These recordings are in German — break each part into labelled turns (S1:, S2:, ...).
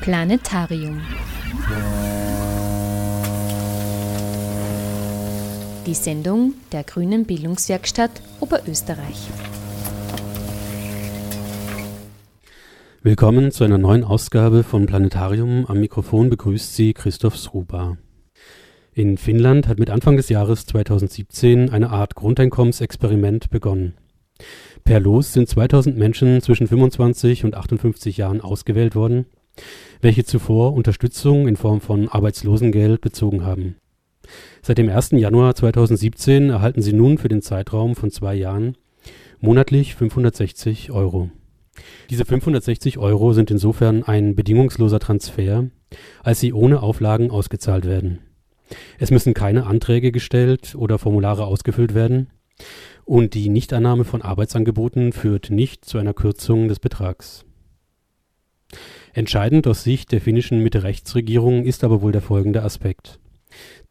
S1: Planetarium. Die Sendung der Grünen Bildungswerkstatt Oberösterreich.
S2: Willkommen zu einer neuen Ausgabe von Planetarium. Am Mikrofon begrüßt Sie Christoph Sruba. In Finnland hat mit Anfang des Jahres 2017 eine Art Grundeinkommensexperiment begonnen. Per Los sind 2000 Menschen zwischen 25 und 58 Jahren ausgewählt worden, welche zuvor Unterstützung in Form von Arbeitslosengeld bezogen haben. Seit dem 1. Januar 2017 erhalten sie nun für den Zeitraum von zwei Jahren monatlich 560 Euro. Diese 560 Euro sind insofern ein bedingungsloser Transfer, als sie ohne Auflagen ausgezahlt werden. Es müssen keine Anträge gestellt oder Formulare ausgefüllt werden und die Nichtannahme von Arbeitsangeboten führt nicht zu einer Kürzung des Betrags. Entscheidend aus Sicht der finnischen Mitte-Rechts-Regierung ist aber wohl der folgende Aspekt.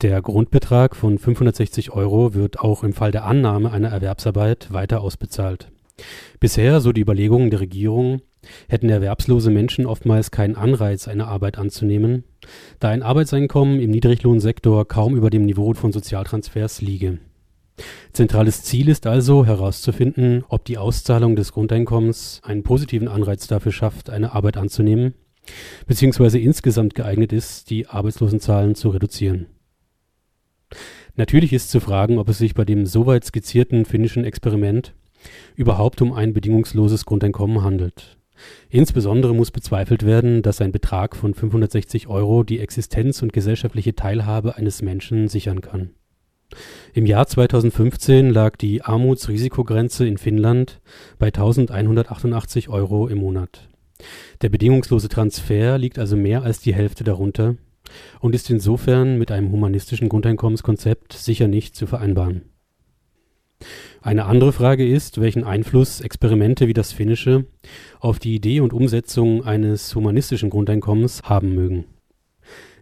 S2: Der Grundbetrag von 560 Euro wird auch im Fall der Annahme einer Erwerbsarbeit weiter ausbezahlt. Bisher, so die Überlegungen der Regierung, hätten erwerbslose Menschen oftmals keinen Anreiz, eine Arbeit anzunehmen, da ein Arbeitseinkommen im Niedriglohnsektor kaum über dem Niveau von Sozialtransfers liege. Zentrales Ziel ist also herauszufinden, ob die Auszahlung des Grundeinkommens einen positiven Anreiz dafür schafft, eine Arbeit anzunehmen, beziehungsweise insgesamt geeignet ist, die Arbeitslosenzahlen zu reduzieren. Natürlich ist zu fragen, ob es sich bei dem soweit skizzierten finnischen Experiment überhaupt um ein bedingungsloses Grundeinkommen handelt. Insbesondere muss bezweifelt werden, dass ein Betrag von 560 Euro die Existenz und gesellschaftliche Teilhabe eines Menschen sichern kann. Im Jahr 2015 lag die Armutsrisikogrenze in Finnland bei 1188 Euro im Monat. Der bedingungslose Transfer liegt also mehr als die Hälfte darunter und ist insofern mit einem humanistischen Grundeinkommenskonzept sicher nicht zu vereinbaren. Eine andere Frage ist, welchen Einfluss Experimente wie das finnische auf die Idee und Umsetzung eines humanistischen Grundeinkommens haben mögen.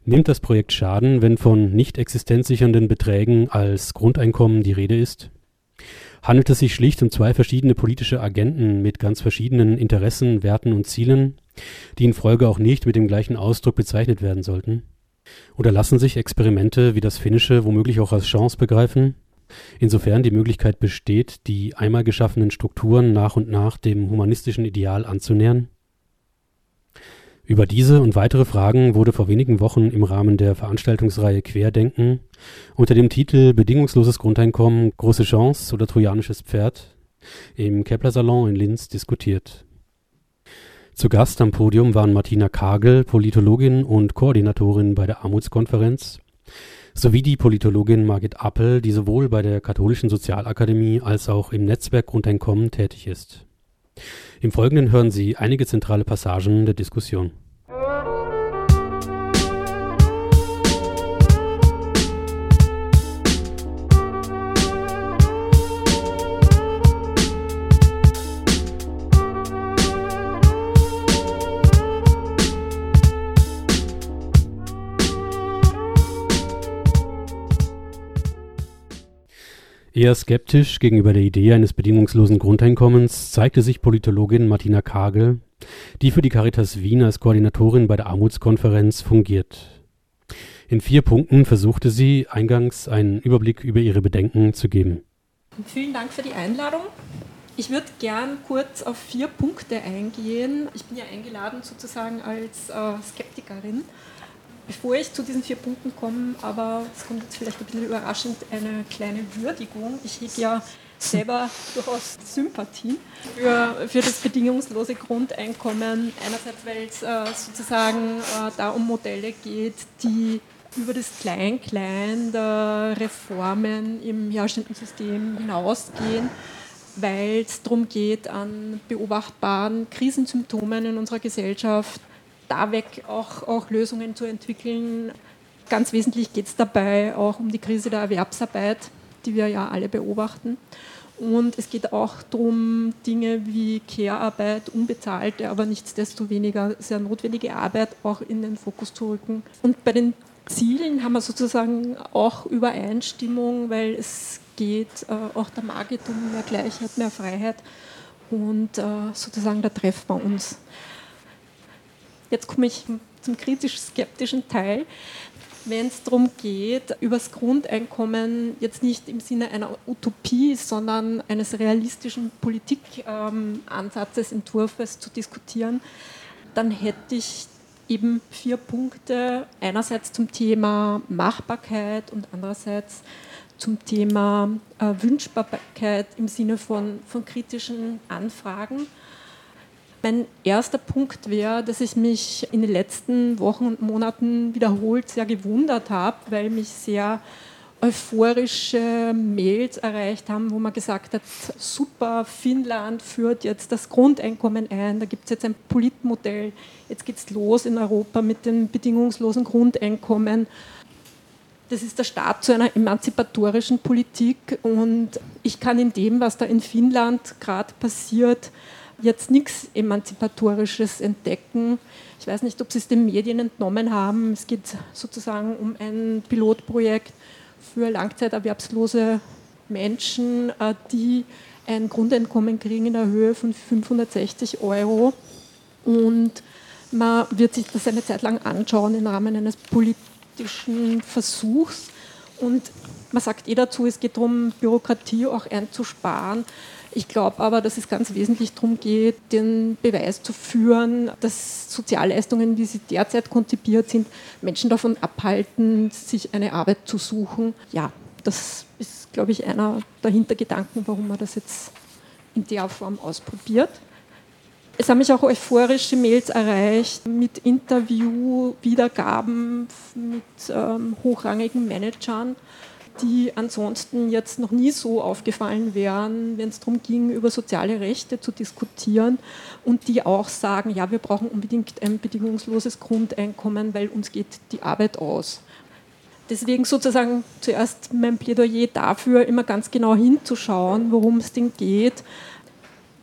S2: Nimmt das Projekt Schaden, wenn von nicht existenzsichernden Beträgen als Grundeinkommen die Rede ist? Handelt es sich schlicht um zwei verschiedene politische Agenten mit ganz verschiedenen Interessen, Werten und Zielen, die in Folge auch nicht mit dem gleichen Ausdruck bezeichnet werden sollten? Oder lassen sich Experimente wie das finnische womöglich auch als Chance begreifen, insofern die Möglichkeit besteht, die einmal geschaffenen Strukturen nach und nach dem humanistischen Ideal anzunähern? Über diese und weitere Fragen wurde vor wenigen Wochen im Rahmen der Veranstaltungsreihe Querdenken unter dem Titel Bedingungsloses Grundeinkommen, große Chance oder trojanisches Pferd im Kepler Salon in Linz diskutiert. Zu Gast am Podium waren Martina Kagel, Politologin und Koordinatorin bei der Armutskonferenz, sowie die Politologin Margit Appel, die sowohl bei der Katholischen Sozialakademie als auch im Netzwerk Grundeinkommen tätig ist. Im Folgenden hören Sie einige zentrale Passagen der Diskussion. Eher skeptisch gegenüber der Idee eines bedingungslosen Grundeinkommens zeigte sich Politologin Martina Kagel, die für die Caritas Wien als Koordinatorin bei der Armutskonferenz fungiert. In vier Punkten versuchte sie eingangs einen Überblick über ihre Bedenken zu geben.
S3: Vielen Dank für die Einladung. Ich würde gern kurz auf vier Punkte eingehen. Ich bin ja eingeladen sozusagen als äh, Skeptikerin Bevor ich zu diesen vier Punkten komme, aber es kommt jetzt vielleicht ein bisschen überraschend, eine kleine Würdigung. Ich hege ja selber durchaus Sympathie für, für das bedingungslose Grundeinkommen. Einerseits, weil es äh, sozusagen äh, da um Modelle geht, die über das Klein-Klein der Reformen im herrschenden System hinausgehen, weil es darum geht, an beobachtbaren Krisensymptomen in unserer Gesellschaft da weg auch, auch Lösungen zu entwickeln. Ganz wesentlich geht es dabei auch um die Krise der Erwerbsarbeit, die wir ja alle beobachten. Und es geht auch darum, Dinge wie Care-Arbeit, unbezahlte, aber nichtsdestoweniger sehr notwendige Arbeit auch in den Fokus zu rücken. Und bei den Zielen haben wir sozusagen auch Übereinstimmung, weil es geht äh, auch der Market um mehr Gleichheit, mehr Freiheit. Und äh, sozusagen da treffen wir uns. Jetzt komme ich zum kritisch-skeptischen Teil wenn es darum geht, über das Grundeinkommen jetzt nicht im Sinne einer Utopie, sondern eines realistischen Politikansatzes, ähm, Entwurfs zu diskutieren, dann hätte ich eben vier Punkte. Einerseits zum Thema Machbarkeit und andererseits zum Thema äh, Wünschbarkeit im Sinne von, von kritischen Anfragen. Mein erster Punkt wäre, dass ich mich in den letzten Wochen und Monaten wiederholt sehr gewundert habe, weil mich sehr euphorische Mails erreicht haben, wo man gesagt hat, super, Finnland führt jetzt das Grundeinkommen ein, da gibt es jetzt ein Politmodell, jetzt geht es los in Europa mit dem bedingungslosen Grundeinkommen. Das ist der Start zu einer emanzipatorischen Politik und ich kann in dem, was da in Finnland gerade passiert, jetzt nichts Emanzipatorisches entdecken. Ich weiß nicht, ob Sie es den Medien entnommen haben. Es geht sozusagen um ein Pilotprojekt für langzeiterwerbslose Menschen, äh, die ein Grundeinkommen kriegen in der Höhe von 560 Euro. Und man wird sich das eine Zeit lang anschauen im Rahmen eines politischen Versuchs. Und man sagt eh dazu, es geht darum, Bürokratie auch einzusparen. Ich glaube aber, dass es ganz wesentlich darum geht, den Beweis zu führen, dass Sozialleistungen, wie sie derzeit konzipiert sind, Menschen davon abhalten, sich eine Arbeit zu suchen. Ja, das ist, glaube ich, einer der Hintergedanken, warum man das jetzt in der Form ausprobiert. Es haben mich auch euphorische Mails erreicht mit Interviewwiedergaben mit ähm, hochrangigen Managern die ansonsten jetzt noch nie so aufgefallen wären, wenn es darum ging, über soziale Rechte zu diskutieren und die auch sagen, ja, wir brauchen unbedingt ein bedingungsloses Grundeinkommen, weil uns geht die Arbeit aus. Deswegen sozusagen zuerst mein Plädoyer dafür, immer ganz genau hinzuschauen, worum es denn geht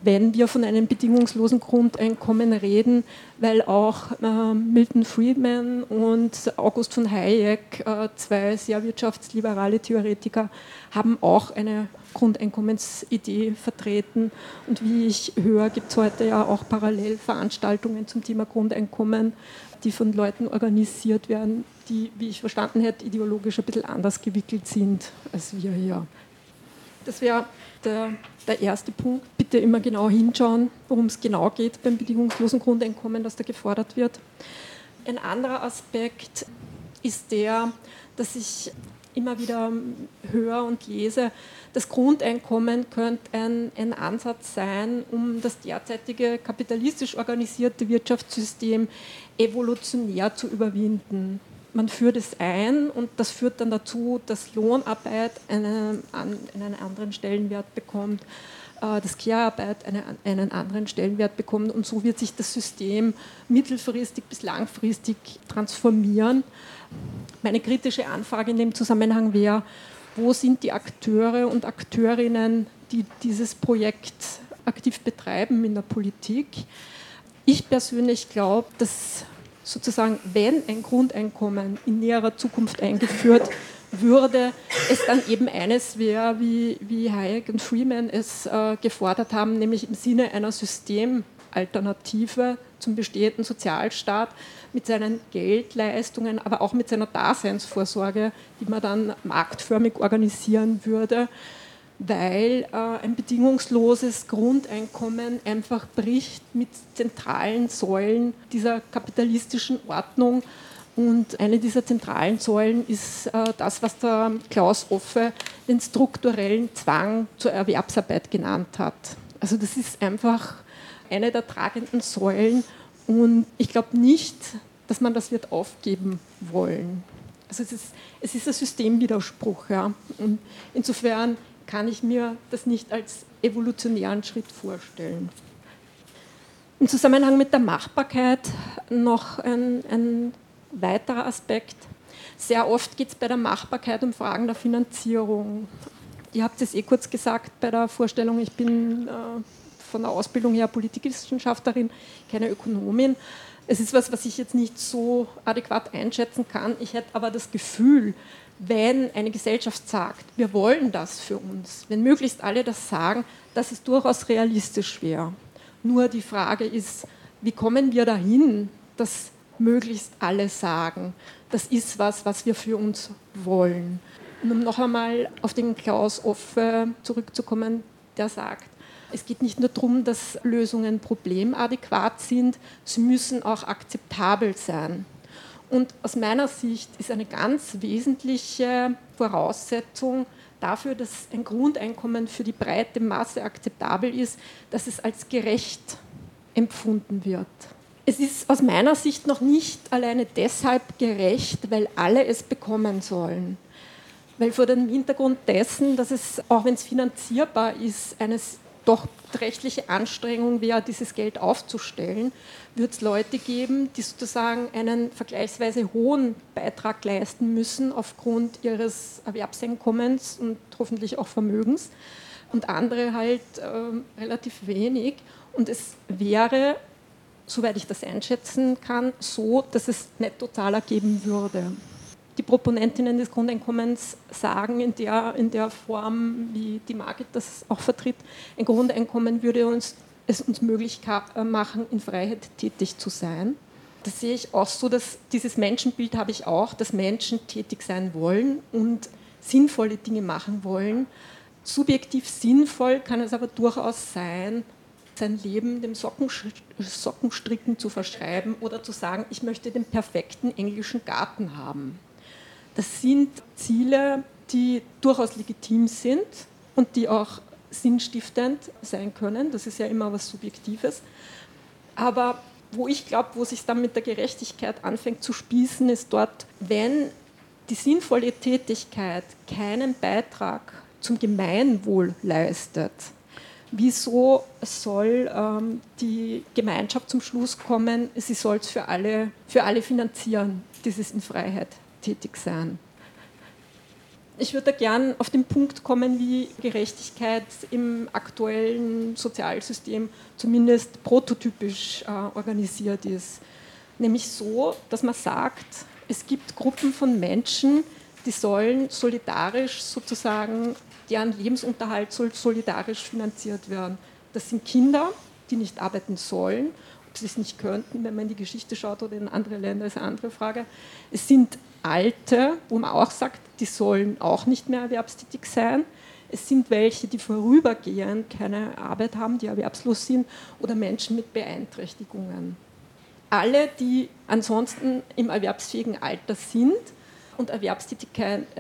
S3: wenn wir von einem bedingungslosen Grundeinkommen reden, weil auch äh, Milton Friedman und August von Hayek, äh, zwei sehr wirtschaftsliberale Theoretiker, haben auch eine Grundeinkommensidee vertreten. Und wie ich höre, gibt es heute ja auch parallel Veranstaltungen zum Thema Grundeinkommen, die von Leuten organisiert werden, die, wie ich verstanden hätte, ideologisch ein bisschen anders gewickelt sind als wir hier. Das wäre der, der erste Punkt. Bitte immer genau hinschauen, worum es genau geht beim bedingungslosen Grundeinkommen, das da gefordert wird. Ein anderer Aspekt ist der, dass ich immer wieder höre und lese, das Grundeinkommen könnte ein, ein Ansatz sein, um das derzeitige kapitalistisch organisierte Wirtschaftssystem evolutionär zu überwinden man führt es ein und das führt dann dazu, dass Lohnarbeit einen, einen anderen Stellenwert bekommt, äh, dass Care-Arbeit eine, einen anderen Stellenwert bekommt und so wird sich das System mittelfristig bis langfristig transformieren. Meine kritische Anfrage in dem Zusammenhang wäre, wo sind die Akteure und Akteurinnen, die dieses Projekt aktiv betreiben in der Politik? Ich persönlich glaube, dass sozusagen, wenn ein Grundeinkommen in näherer Zukunft eingeführt würde, es dann eben eines wäre, wie, wie Hayek und Freeman es äh, gefordert haben, nämlich im Sinne einer Systemalternative zum bestehenden Sozialstaat mit seinen Geldleistungen, aber auch mit seiner Daseinsvorsorge, die man dann marktförmig organisieren würde, weil äh, ein bedingungsloses Grundeinkommen einfach bricht mit zentralen Säulen dieser kapitalistischen Ordnung. Und eine dieser zentralen Säulen ist äh, das, was der Klaus Offe den strukturellen Zwang zur Erwerbsarbeit genannt hat. Also das ist einfach eine der tragenden Säulen und ich glaube nicht, dass man das wird aufgeben wollen. Also es ist, es ist ein Systemwiderspruch. Ja. Und insofern kann ich mir das nicht als evolutionären Schritt vorstellen. Im Zusammenhang mit der Machbarkeit noch ein, ein weiterer Aspekt. Sehr oft geht es bei der Machbarkeit um Fragen der Finanzierung. Ihr habt es eh kurz gesagt bei der Vorstellung, ich bin äh, von der Ausbildung her Politikwissenschaftlerin, keine Ökonomin. Es ist was, was ich jetzt nicht so adäquat einschätzen kann. Ich hätte aber das Gefühl, wenn eine Gesellschaft sagt, wir wollen das für uns, wenn möglichst alle das sagen, dass es durchaus realistisch wäre. Nur die Frage ist, wie kommen wir dahin, dass möglichst alle sagen, das ist was, was wir für uns wollen. Und um noch einmal auf den Klaus Offe zurückzukommen, der sagt, es geht nicht nur darum, dass Lösungen problemadäquat sind, sie müssen auch akzeptabel sein. Und aus meiner Sicht ist eine ganz wesentliche Voraussetzung dafür, dass ein Grundeinkommen für die breite Masse akzeptabel ist, dass es als gerecht empfunden wird. Es ist aus meiner Sicht noch nicht alleine deshalb gerecht, weil alle es bekommen sollen. Weil vor dem Hintergrund dessen, dass es, auch wenn es finanzierbar ist, eines doch rechtliche Anstrengung wäre, dieses Geld aufzustellen, wird es Leute geben, die sozusagen einen vergleichsweise hohen Beitrag leisten müssen aufgrund ihres Erwerbseinkommens und hoffentlich auch Vermögens und andere halt äh, relativ wenig. Und es wäre, soweit ich das einschätzen kann, so, dass es Nettotaler geben würde die Proponentinnen des Grundeinkommens sagen in der, in der Form, wie die Margit das auch vertritt, ein Grundeinkommen würde uns, es uns möglich äh, machen, in Freiheit tätig zu sein. Das sehe ich auch so, dass dieses Menschenbild habe ich auch, dass Menschen tätig sein wollen und sinnvolle Dinge machen wollen. Subjektiv sinnvoll kann es aber durchaus sein, sein Leben dem Sockenstricken zu verschreiben oder zu sagen, ich möchte den perfekten englischen Garten haben. Das sind Ziele, die durchaus legitim sind und die auch sinnstiftend sein können. Das ist ja immer was Subjektives. Aber wo ich glaube, wo sich dann mit der Gerechtigkeit anfängt zu spießen, ist dort, wenn die sinnvolle Tätigkeit keinen Beitrag zum Gemeinwohl leistet. Wieso soll ähm, die Gemeinschaft zum Schluss kommen, sie soll es für alle, für alle finanzieren, dieses in Freiheit tätig sein. Ich würde gern auf den Punkt kommen, wie Gerechtigkeit im aktuellen Sozialsystem zumindest prototypisch äh, organisiert ist. Nämlich so, dass man sagt, es gibt Gruppen von Menschen, die sollen solidarisch sozusagen, deren Lebensunterhalt soll solidarisch finanziert werden. Das sind Kinder, die nicht arbeiten sollen, ob sie es nicht könnten, wenn man in die Geschichte schaut oder in andere Länder, ist eine andere Frage. Es sind Alte, wo man auch sagt, die sollen auch nicht mehr erwerbstätig sein. Es sind welche, die vorübergehend keine Arbeit haben, die erwerbslos sind, oder Menschen mit Beeinträchtigungen. Alle, die ansonsten im erwerbsfähigen Alter sind und erwerbstätig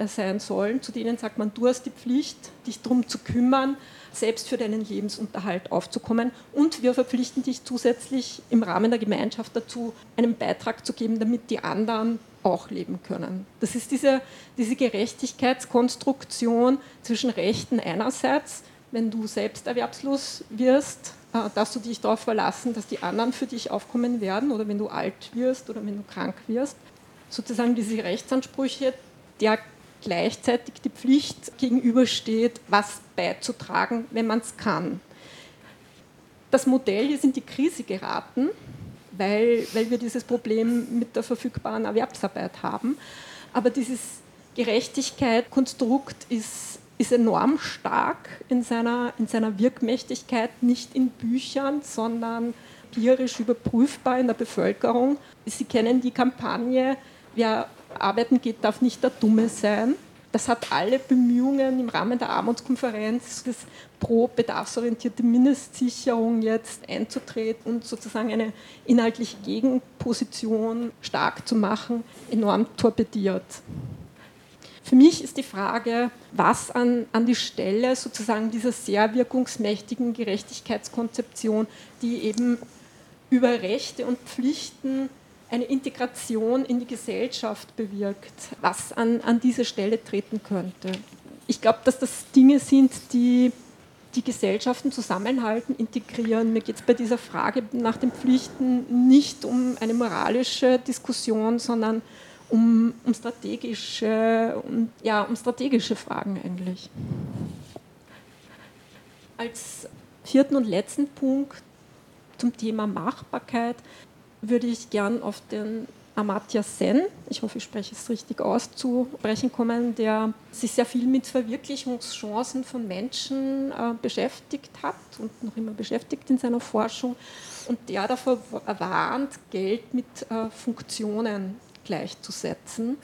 S3: sein sollen, zu denen sagt man, du hast die Pflicht, dich darum zu kümmern, selbst für deinen Lebensunterhalt aufzukommen. Und wir verpflichten dich zusätzlich im Rahmen der Gemeinschaft dazu, einen Beitrag zu geben, damit die anderen auch leben können. Das ist diese, diese Gerechtigkeitskonstruktion zwischen Rechten einerseits, wenn du selbst erwerbslos wirst, äh, dass du dich darauf verlassen, dass die anderen für dich aufkommen werden oder wenn du alt wirst oder wenn du krank wirst. Sozusagen diese Rechtsansprüche, der gleichzeitig die Pflicht gegenübersteht, was beizutragen, wenn man es kann. Das Modell ist in die Krise geraten, weil, weil wir dieses Problem mit der verfügbaren Erwerbsarbeit haben. Aber dieses Gerechtigkeit-Konstrukt ist, ist enorm stark in seiner, in seiner Wirkmächtigkeit, nicht in Büchern, sondern empirisch überprüfbar in der Bevölkerung. Sie kennen die Kampagne, wer arbeiten geht, darf nicht der Dumme sein. Das hat alle Bemühungen im Rahmen der Armutskonferenz, das pro bedarfsorientierte Mindestsicherung jetzt einzutreten und sozusagen eine inhaltliche Gegenposition stark zu machen, enorm torpediert. Für mich ist die Frage, was an, an die Stelle sozusagen dieser sehr wirkungsmächtigen Gerechtigkeitskonzeption, die eben über Rechte und Pflichten eine Integration in die Gesellschaft bewirkt, was an, an diese Stelle treten könnte. Ich glaube, dass das Dinge sind, die die Gesellschaften zusammenhalten, integrieren. Mir geht es bei dieser Frage nach den Pflichten nicht um eine moralische Diskussion, sondern um, um, strategische, um, ja, um strategische Fragen eigentlich. Als vierten und letzten Punkt zum Thema Machbarkeit würde ich gern auf den Amartya Sen, ich hoffe, ich spreche es richtig aus, zu sprechen kommen, der sich sehr viel mit Verwirklichungschancen von Menschen äh, beschäftigt hat und noch immer beschäftigt in seiner Forschung und der davor warnt, Geld mit äh, Funktionen gleichzusetzen.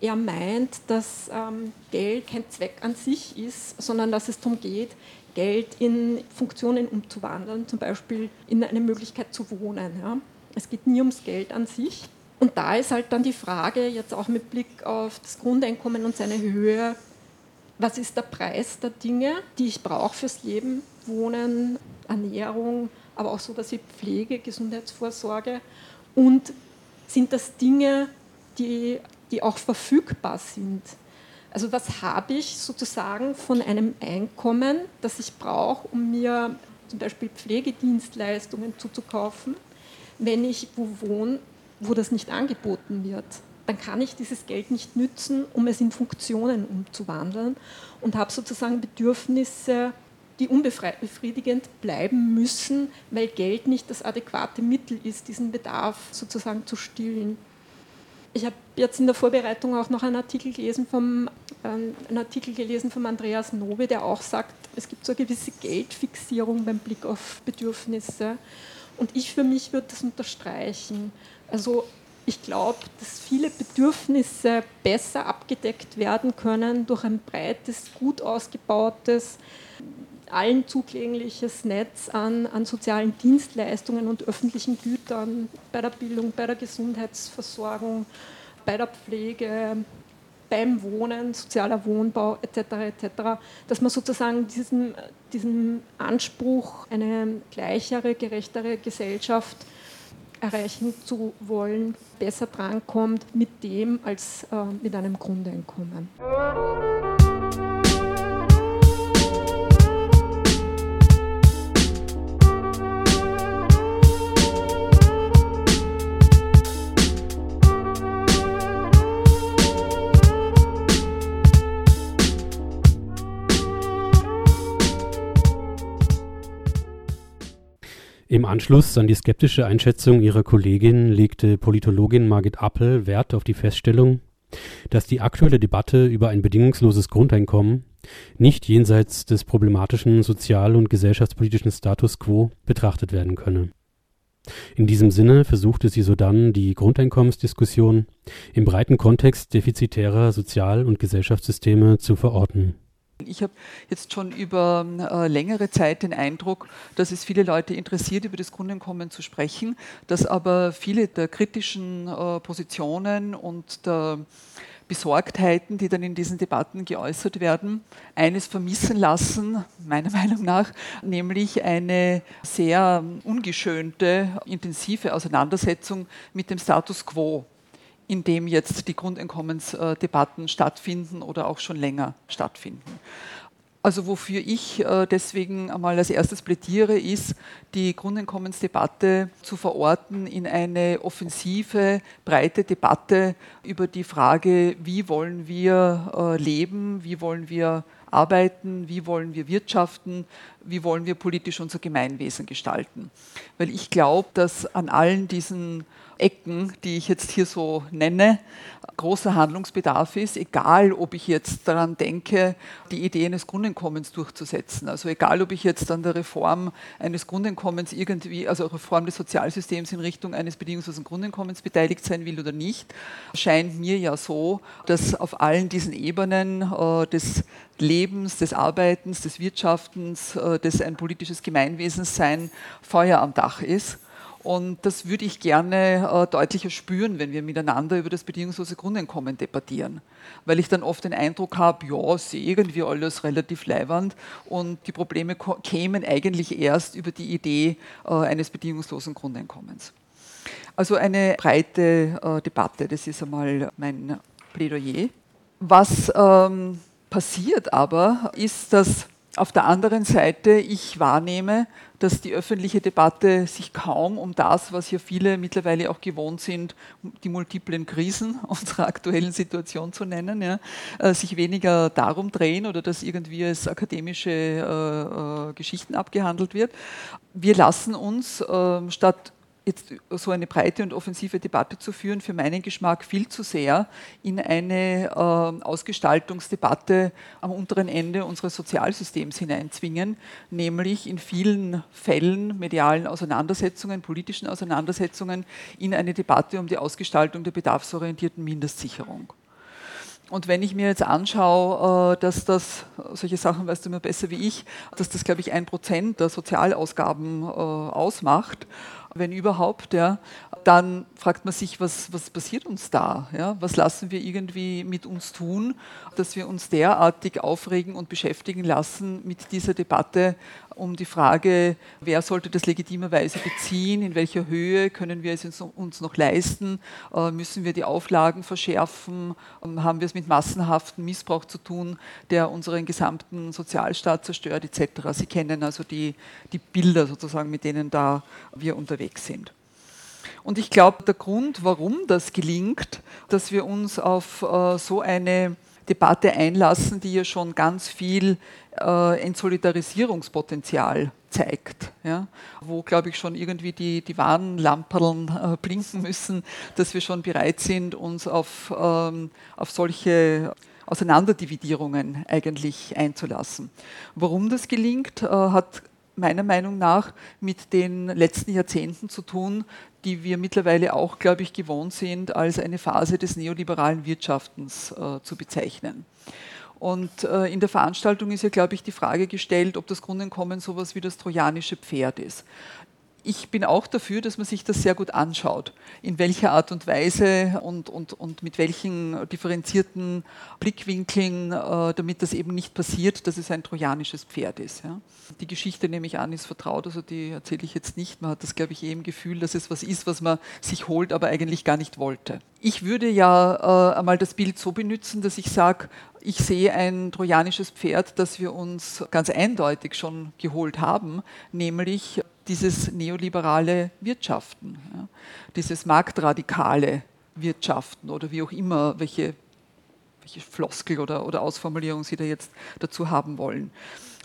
S3: Er meint, dass ähm, Geld kein Zweck an sich ist, sondern dass es darum geht, Geld in Funktionen umzuwandeln, zum Beispiel in eine Möglichkeit zu wohnen. Ja. Es geht nie ums Geld an sich. Und da ist halt dann die Frage, jetzt auch mit Blick auf das Grundeinkommen und seine Höhe, was ist der Preis der Dinge, die ich brauche fürs Leben, Wohnen, Ernährung, aber auch so, dass ich Pflege, Gesundheitsvorsorge und sind das Dinge, die, die auch verfügbar sind. Also was habe ich sozusagen von einem Einkommen, das ich brauche, um mir zum Beispiel Pflegedienstleistungen zuzukaufen wenn ich wo wohne, wo das nicht angeboten wird, dann kann ich dieses Geld nicht nützen, um es in Funktionen umzuwandeln und habe sozusagen Bedürfnisse, die unbefriedigend bleiben müssen, weil Geld nicht das adäquate Mittel ist, diesen Bedarf sozusagen zu stillen. Ich habe jetzt in der Vorbereitung auch noch einen Artikel gelesen vom, äh, einen Artikel gelesen von Andreas Nobe, der auch sagt, es gibt so eine gewisse Geldfixierung beim Blick auf Bedürfnisse. Und ich für mich würde das unterstreichen. Also ich glaube, dass viele Bedürfnisse besser abgedeckt werden können durch ein breites, gut ausgebautes, allen zugängliches Netz an, an sozialen Dienstleistungen und öffentlichen Gütern bei der Bildung, bei der Gesundheitsversorgung, bei der Pflege, beim Wohnen, sozialer Wohnbau etc. etc., dass man sozusagen diesen, diesen Anspruch, eine gleichere, gerechtere Gesellschaft erreichen zu wollen, besser drankommt mit dem als äh, mit einem Grundeinkommen.
S2: Anschluss an die skeptische Einschätzung ihrer Kollegin legte Politologin Margit Appel Wert auf die Feststellung, dass die aktuelle Debatte über ein bedingungsloses Grundeinkommen nicht jenseits des problematischen sozial- und gesellschaftspolitischen Status quo betrachtet werden könne. In diesem Sinne versuchte sie sodann die Grundeinkommensdiskussion im breiten Kontext defizitärer Sozial- und Gesellschaftssysteme zu verorten.
S4: Ich habe jetzt schon über äh, längere Zeit den Eindruck, dass es viele Leute interessiert, über das Grundeinkommen zu sprechen, dass aber viele der kritischen äh, Positionen und der Besorgtheiten, die dann in diesen Debatten geäußert werden, eines vermissen lassen, meiner Meinung nach, nämlich eine sehr ungeschönte, intensive Auseinandersetzung mit dem Status quo in dem jetzt die Grundeinkommensdebatten stattfinden oder auch schon länger stattfinden. Also wofür ich äh, deswegen einmal als erstes plädiere, ist, die Grundeinkommensdebatte zu verorten in eine offensive, breite Debatte über die Frage, wie wollen wir äh, leben, wie wollen wir arbeiten, wie wollen wir wirtschaften, wie wollen wir politisch unser Gemeinwesen gestalten. Weil ich glaube, dass an allen diesen Ecken, die ich jetzt hier so nenne, großer Handlungsbedarf ist, egal ob ich jetzt daran denke, die Idee eines Grundeinkommens durchzusetzen. Also egal ob ich jetzt an der Reform eines Grundeinkommens irgendwie, also Reform des Sozialsystems in Richtung eines bedingungslosen Grundeinkommens beteiligt sein will oder nicht, scheint mir ja so, dass auf allen diesen Ebenen äh, des Lebens, des Arbeitens, des Wirtschaftens, äh, des ein politisches Gemeinwesens sein Feuer am Dach ist. Und das würde ich gerne äh, deutlicher spüren, wenn wir miteinander über das bedingungslose Grundeinkommen debattieren. Weil ich dann oft den Eindruck habe, ja, ist irgendwie alles relativ leiwand und die Probleme kämen eigentlich erst über die Idee äh, eines bedingungslosen Grundeinkommens. Also eine breite äh, Debatte, das ist einmal mein Plädoyer. Was ähm, passiert aber, ist, dass auf der anderen Seite ich wahrnehme, dass die öffentliche Debatte sich kaum um das, was hier viele mittlerweile auch gewohnt sind, die multiplen Krisen unserer aktuellen Situation zu nennen, ja, äh, sich weniger darum drehen oder dass irgendwie als akademische äh, äh, Geschichten abgehandelt wird. Wir lassen uns äh, statt jetzt so eine breite und offensive Debatte zu führen, für meinen Geschmack viel zu sehr in eine äh, Ausgestaltungsdebatte am unteren Ende unseres Sozialsystems hineinzwingen, nämlich in vielen Fällen medialen Auseinandersetzungen, politischen Auseinandersetzungen in eine Debatte um die Ausgestaltung der bedarfsorientierten Mindestsicherung. Und wenn ich mir jetzt anschaue, äh, dass das, solche Sachen weißt du mir besser wie ich, dass das, glaube ich, ein Prozent der Sozialausgaben äh, ausmacht, wenn überhaupt, ja, dann fragt man sich, was, was passiert uns da? Ja? Was lassen wir irgendwie mit uns tun, dass wir uns derartig aufregen und beschäftigen lassen mit dieser Debatte um die Frage, wer sollte das legitimerweise beziehen, in welcher Höhe können wir es uns noch leisten, äh, müssen wir die Auflagen verschärfen, ähm, haben wir es mit massenhaften Missbrauch zu tun, der unseren gesamten Sozialstaat zerstört etc. Sie kennen also die, die Bilder sozusagen, mit denen da wir unterwegs sind. Und ich glaube, der Grund, warum das gelingt, dass wir uns auf äh, so eine Debatte einlassen, die ja schon ganz viel äh, Entsolidarisierungspotenzial zeigt, ja, wo, glaube ich, schon irgendwie die, die Warnlamperln äh, blinken müssen, dass wir schon bereit sind, uns auf, ähm, auf solche Auseinanderdividierungen eigentlich einzulassen. Warum das gelingt, äh, hat meiner Meinung nach mit den letzten Jahrzehnten zu tun, die wir mittlerweile auch, glaube ich, gewohnt sind, als eine Phase des neoliberalen Wirtschaftens äh, zu bezeichnen. Und äh, in der Veranstaltung ist ja, glaube ich, die Frage gestellt, ob das Grundeinkommen sowas wie das trojanische Pferd ist ich bin auch dafür, dass man sich das sehr gut anschaut, in welcher Art und Weise und, und, und mit welchen differenzierten Blickwinkeln, äh, damit das eben nicht passiert, dass es ein trojanisches Pferd ist. Die Geschichte, nehme ich an, ist vertraut, also die erzähle ich jetzt nicht. Man hat das, glaube ich, eh im Gefühl, dass es was ist, was man sich holt, aber eigentlich gar nicht wollte. Ich würde ja äh, einmal das Bild so benutzen, dass ich sage, ich sehe ein trojanisches Pferd, das wir uns ganz eindeutig schon geholt haben, nämlich dieses neoliberale Wirtschaften, ja, dieses marktradikale Wirtschaften oder wie auch immer, welche, welche Floskel oder, oder Ausformulierung Sie da jetzt dazu haben wollen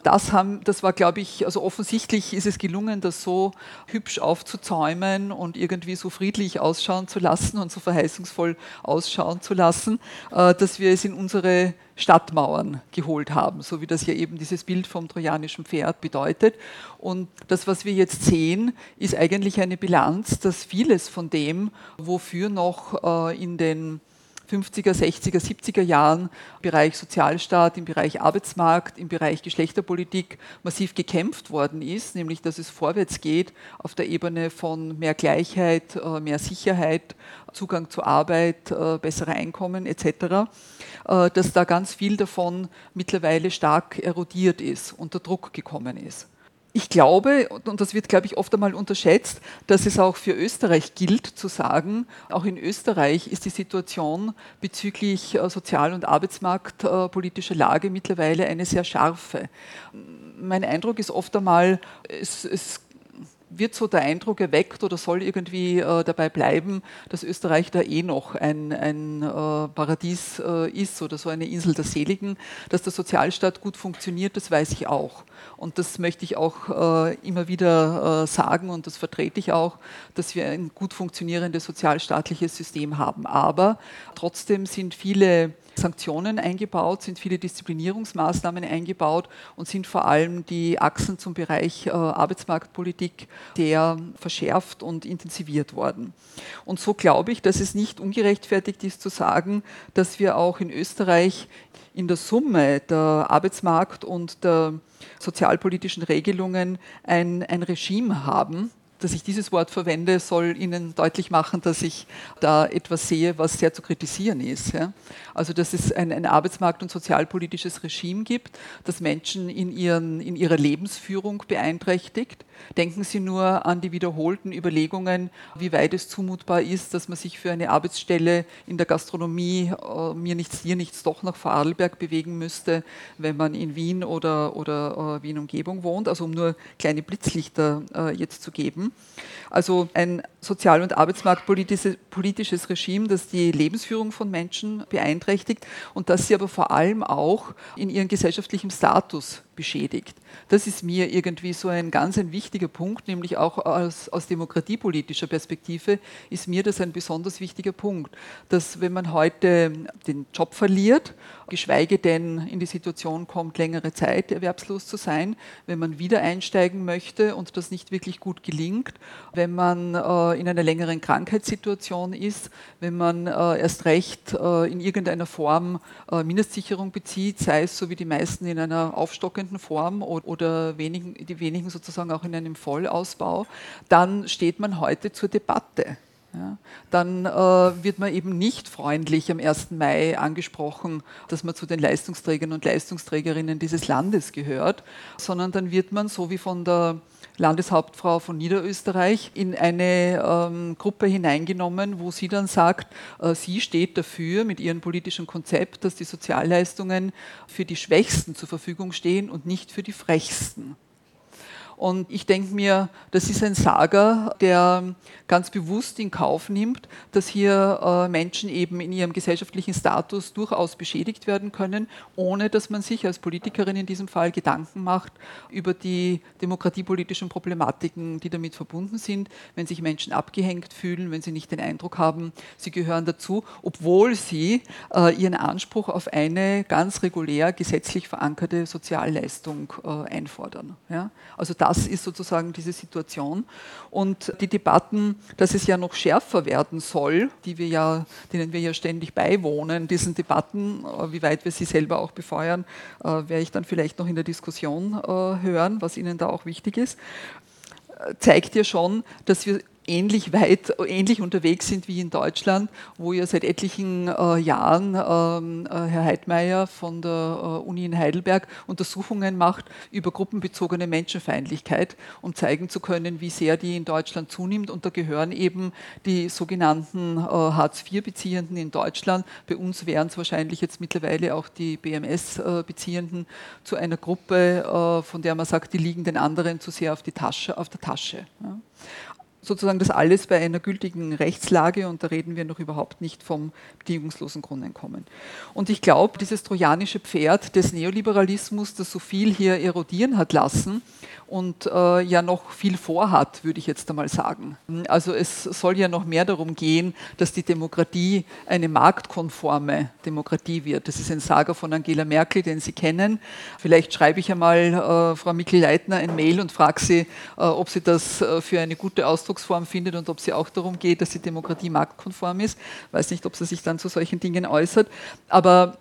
S4: das, haben, das war, glaube ich, also offensichtlich ist es gelungen, das so hübsch aufzuzäumen und irgendwie so friedlich ausschauen zu lassen und so verheißungsvoll ausschauen zu lassen, äh, dass wir es in unsere Stadtmauern geholt haben, so wie das ja eben dieses Bild vom trojanischen Pferd bedeutet. Und das, was wir jetzt sehen, ist eigentlich eine Bilanz, dass vieles von dem, wofür noch äh, in den 50er, 60er, 70er Jahren im Bereich Sozialstaat, im Bereich Arbeitsmarkt, im Bereich Geschlechterpolitik massiv gekämpft worden ist, nämlich dass es vorwärts geht auf der Ebene von mehr Gleichheit, äh, mehr Sicherheit, Zugang zu Arbeit, äh, bessere Einkommen etc., äh, dass da ganz viel davon mittlerweile stark erodiert ist, unter Druck gekommen ist ich glaube, und das wird, glaube ich, oft einmal unterschätzt, dass es auch für Österreich gilt zu sagen, auch in Österreich ist die Situation bezüglich äh, sozial- und arbeitsmarktpolitischer Lage mittlerweile eine sehr scharfe. Mein Eindruck ist oft einmal, es, es wird so der Eindruck erweckt oder soll irgendwie äh, dabei bleiben, dass Österreich da eh noch ein, ein äh, Paradies äh, ist oder so eine Insel der Seligen. Dass der Sozialstaat gut funktioniert, das weiß ich auch. Und das möchte ich auch äh, immer wieder äh, sagen und das vertrete ich auch, dass wir ein gut funktionierendes sozialstaatliches System haben. Aber trotzdem sind viele Sanktionen eingebaut, sind viele Disziplinierungsmaßnahmen eingebaut und sind vor allem die Achsen zum Bereich äh, Arbeitsmarktpolitik sehr verschärft und intensiviert worden. Und so glaube ich, dass es nicht ungerechtfertigt ist zu sagen, dass wir auch in Österreich in der Summe der Arbeitsmarkt- und der sozialpolitischen Regelungen ein, ein Regime haben, dass ich dieses Wort verwende, soll Ihnen deutlich machen, dass ich da etwas sehe, was sehr zu kritisieren ist. Also dass es ein, ein arbeitsmarkt- und sozialpolitisches Regime gibt, das Menschen in, ihren, in ihrer Lebensführung beeinträchtigt. Denken Sie nur an die wiederholten Überlegungen, wie weit es zumutbar ist, dass man sich für eine Arbeitsstelle in der Gastronomie, äh, mir nichts, hier nichts, doch nach Vorarlberg bewegen müsste, wenn man in Wien oder, oder äh, Wien-Umgebung wohnt. Also um nur kleine Blitzlichter äh, jetzt zu geben. Also ein sozial- und arbeitsmarktpolitisches Regime, das die Lebensführung von Menschen beeinträchtigt und das sie aber vor allem auch in ihren gesellschaftlichen Status beschädigt. Das ist mir irgendwie so ein ganz ein wichtiger Punkt, nämlich auch aus, aus demokratiepolitischer Perspektive ist mir das ein besonders wichtiger Punkt, dass wenn man heute den Job verliert, geschweige denn in die Situation kommt, längere Zeit erwerbslos zu sein, wenn man wieder einsteigen möchte und das nicht wirklich gut gelingt, wenn man äh, in einer längeren Krankheitssituation ist, wenn man äh, erst recht äh, in irgendeiner Form äh, Mindestsicherung bezieht, sei es so wie die meisten in einer aufstockenden Form oder wenigen, die wenigen sozusagen auch in einem Vollausbau, dann steht man heute zur Debatte. Ja, dann äh, wird man eben nicht freundlich am 1. Mai angesprochen, dass man zu den Leistungsträgern und Leistungsträgerinnen dieses Landes gehört, sondern dann wird man, so wie von der Landeshauptfrau von Niederösterreich, in eine ähm, Gruppe hineingenommen, wo sie dann sagt, äh, sie steht dafür mit ihrem politischen Konzept, dass die Sozialleistungen für die Schwächsten zur Verfügung stehen und nicht für die Frechsten. Und ich denke mir, das ist ein Sager, der ganz bewusst in Kauf nimmt, dass hier äh, Menschen eben in ihrem gesellschaftlichen Status durchaus beschädigt werden können, ohne dass man sich als Politikerin in diesem Fall Gedanken macht über die demokratiepolitischen Problematiken, die damit verbunden sind, wenn sich Menschen abgehängt fühlen, wenn sie nicht den Eindruck haben, sie gehören dazu, obwohl sie äh, ihren Anspruch auf eine ganz regulär gesetzlich verankerte Sozialleistung äh, einfordern. Also da das ist sozusagen diese Situation. Und die Debatten, dass es ja noch schärfer werden soll, die wir ja, denen wir ja ständig beiwohnen, diesen Debatten, äh, wie weit wir sie selber auch befeuern, äh, werde ich dann vielleicht noch in der Diskussion äh, hören, was Ihnen da auch wichtig ist zeigt ja schon, dass wir ähnlich weit, ähnlich unterwegs sind wie in Deutschland, wo ja seit etlichen äh, Jahren ähm, äh, Herr Heidmeier von der äh, Uni in Heidelberg Untersuchungen macht über gruppenbezogene Menschenfeindlichkeit, um zeigen zu können, wie sehr die in Deutschland zunimmt. Und da gehören eben die sogenannten äh, Hartz-IV-Beziehenden in Deutschland. Bei uns wären es wahrscheinlich jetzt mittlerweile auch die BMS-Beziehenden zu einer Gruppe, äh, von der man sagt, die liegen den anderen zu sehr auf, die Tasche, auf der Tasche. Ja sozusagen das alles bei einer gültigen Rechtslage und da reden wir noch überhaupt nicht vom bedingungslosen Grundeinkommen. Und ich glaube, dieses trojanische Pferd des Neoliberalismus, das so viel hier erodieren hat lassen und äh, ja noch viel vorhat, würde ich jetzt einmal sagen. Also es soll ja noch mehr darum gehen, dass die Demokratie eine marktkonforme Demokratie wird. Das ist ein Sager von Angela Merkel, den Sie kennen. Vielleicht schreibe ich einmal äh, Frau Mikl-Leitner ein Mail und frage sie, äh, ob sie das äh, für eine gute Ausdrucksform findet und ob sie auch darum geht, dass die Demokratie marktkonform ist. Ich weiß nicht, ob sie sich dann zu solchen Dingen äußert. Aber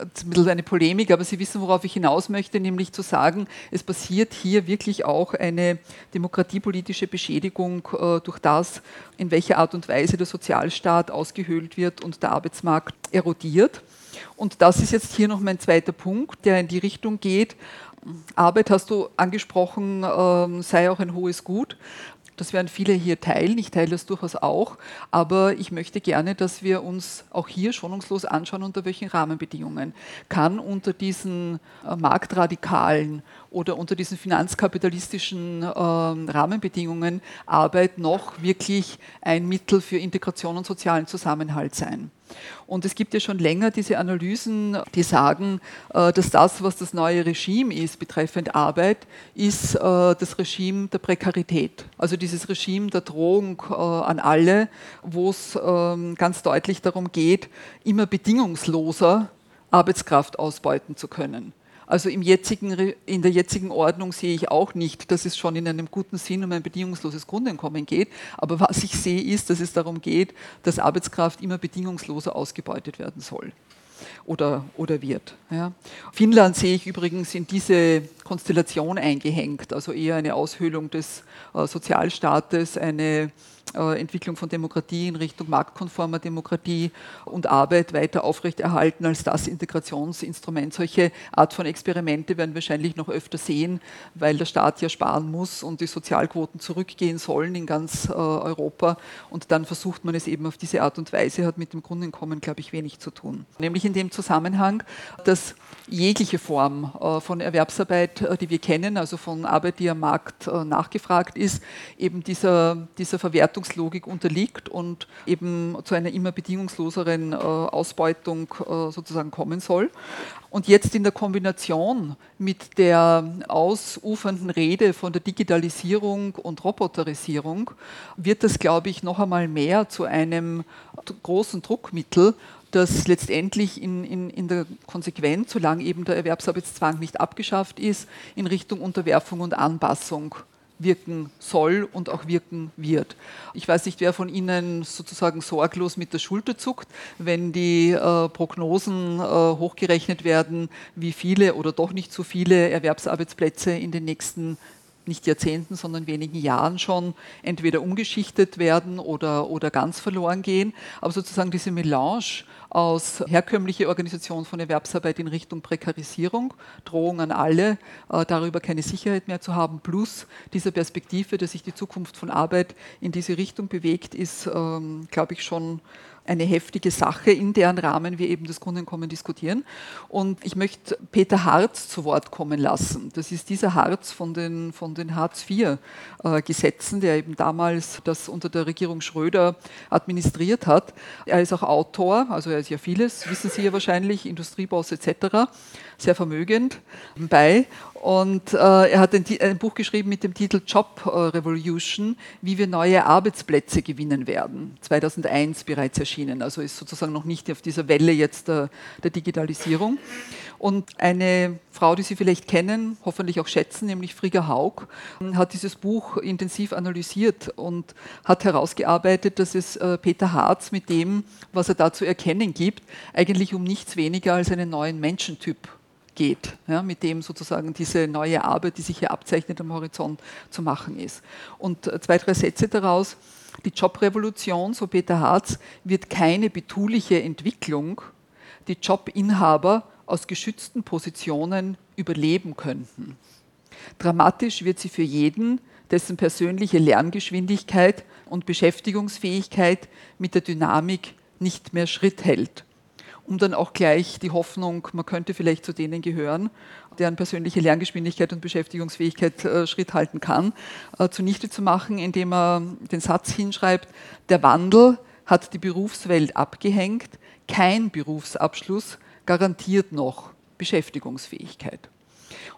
S4: ein bisschen eine Polemik, aber Sie wissen, worauf ich hinaus möchte, nämlich zu sagen, es passiert hier wirklich auch eine demokratiepolitische Beschädigung äh, durch das, in welcher Art und Weise der Sozialstaat ausgehöhlt wird und der Arbeitsmarkt erodiert. Und das ist jetzt hier noch mein zweiter Punkt, der in die Richtung geht. Arbeit hast du angesprochen, äh, sei auch ein hohes Gut. Das werden viele hier teilen, ich teile das durchaus auch, aber ich möchte gerne, dass wir uns auch hier schonungslos anschauen, unter welchen Rahmenbedingungen. Kann unter diesen äh, marktradikalen oder unter diesen finanzkapitalistischen äh, Rahmenbedingungen Arbeit noch wirklich ein Mittel für Integration und sozialen Zusammenhalt sein. Und es gibt ja schon länger diese Analysen, die sagen, äh, dass das, was das neue Regime ist betreffend Arbeit, ist äh, das Regime der Prekarität. Also dieses Regime der Drohung äh, an alle, wo es ähm, ganz deutlich darum geht, immer bedingungsloser Arbeitskraft ausbeuten zu können. Also im jetzigen, in der jetzigen Ordnung sehe ich auch nicht, dass es schon in einem guten Sinn um ein bedingungsloses Grundeinkommen geht. Aber was ich sehe, ist, dass es darum geht, dass Arbeitskraft immer bedingungsloser ausgebeutet werden soll oder, oder wird. Ja. Finnland sehe ich übrigens in diese Konstellation eingehängt, also eher eine Aushöhlung des äh, Sozialstaates, eine Entwicklung von Demokratie in Richtung marktkonformer Demokratie und Arbeit weiter aufrechterhalten als das Integrationsinstrument. Solche Art von Experimente werden wir wahrscheinlich noch öfter sehen, weil der Staat ja sparen muss und die Sozialquoten zurückgehen sollen in ganz äh, Europa. Und dann versucht man es eben auf diese Art und Weise, hat mit dem Grundeinkommen, glaube ich, wenig zu tun. Nämlich in dem Zusammenhang, dass jegliche Form äh, von Erwerbsarbeit, die wir kennen, also von Arbeit, die am Markt nachgefragt ist, eben dieser, dieser Verwertung Ausbeutungslogik unterliegt und eben zu einer immer bedingungsloseren äh, Ausbeutung äh, sozusagen kommen soll. Und jetzt in der Kombination mit der ausufernden Rede von der Digitalisierung und Roboterisierung wird das, glaube ich, noch einmal mehr zu einem großen Druckmittel, das letztendlich in, in, in der Konsequenz, solange eben der Erwerbsarbeitszwang nicht abgeschafft ist, in Richtung Unterwerfung und Anpassung wirken soll und auch wirken wird. Ich weiß nicht, wer von Ihnen sozusagen sorglos mit der Schulter zuckt, wenn die äh, Prognosen äh, hochgerechnet werden, wie viele oder doch nicht so viele Erwerbsarbeitsplätze in den nächsten nicht Jahrzehnten, sondern wenigen Jahren schon entweder umgeschichtet werden oder, oder ganz verloren gehen. Aber sozusagen diese Melange aus herkömmlicher Organisation von Erwerbsarbeit in Richtung Prekarisierung, Drohung an alle, äh, darüber keine Sicherheit mehr zu haben, plus diese Perspektive, dass sich die Zukunft von Arbeit in diese Richtung bewegt, ist, ähm, glaube ich, schon eine heftige Sache, in deren Rahmen wir eben das Grundeinkommen diskutieren. Und ich möchte Peter Harz zu Wort kommen lassen. Das ist dieser Harz von den, von den Hartz-IV-Gesetzen, äh, der eben damals das unter der Regierung Schröder administriert hat. Er ist auch Autor, also er ist ja vieles, wissen Sie ja wahrscheinlich, Industrieboss etc., sehr vermögend bei. Und äh, er hat ein, ein, Buch geschrieben mit dem Titel Job Revolution, wie wir neue Arbeitsplätze gewinnen werden. 2001 bereits erschienen, also ist sozusagen noch nicht auf dieser Welle jetzt der, der Digitalisierung. Und eine Frau, die Sie vielleicht kennen, hoffentlich auch schätzen, nämlich Frigga Haug, hat dieses Buch intensiv analysiert und hat herausgearbeitet, dass es äh, Peter Harz mit dem, was er da zu erkennen gibt, eigentlich um nichts weniger als einen neuen Menschentyp geht, ja, mit dem sozusagen diese neue Arbeit, die sich hier abzeichnet am Horizont, zu machen ist. Und äh, zwei, drei Sätze daraus. Die Jobrevolution, so Peter Harz, wird keine betuliche Entwicklung, die Jobinhaber aus geschützten Positionen überleben könnten. Dramatisch wird sie für jeden, dessen persönliche Lerngeschwindigkeit und Beschäftigungsfähigkeit mit der Dynamik nicht mehr Schritt hält um dann auch gleich die Hoffnung, man könnte vielleicht zu denen gehören, deren persönliche Lerngeschwindigkeit und Beschäftigungsfähigkeit äh, Schritt halten kann, äh, zunichte zu machen, indem er den Satz hinschreibt, der Wandel hat die Berufswelt abgehängt, kein Berufsabschluss garantiert noch Beschäftigungsfähigkeit.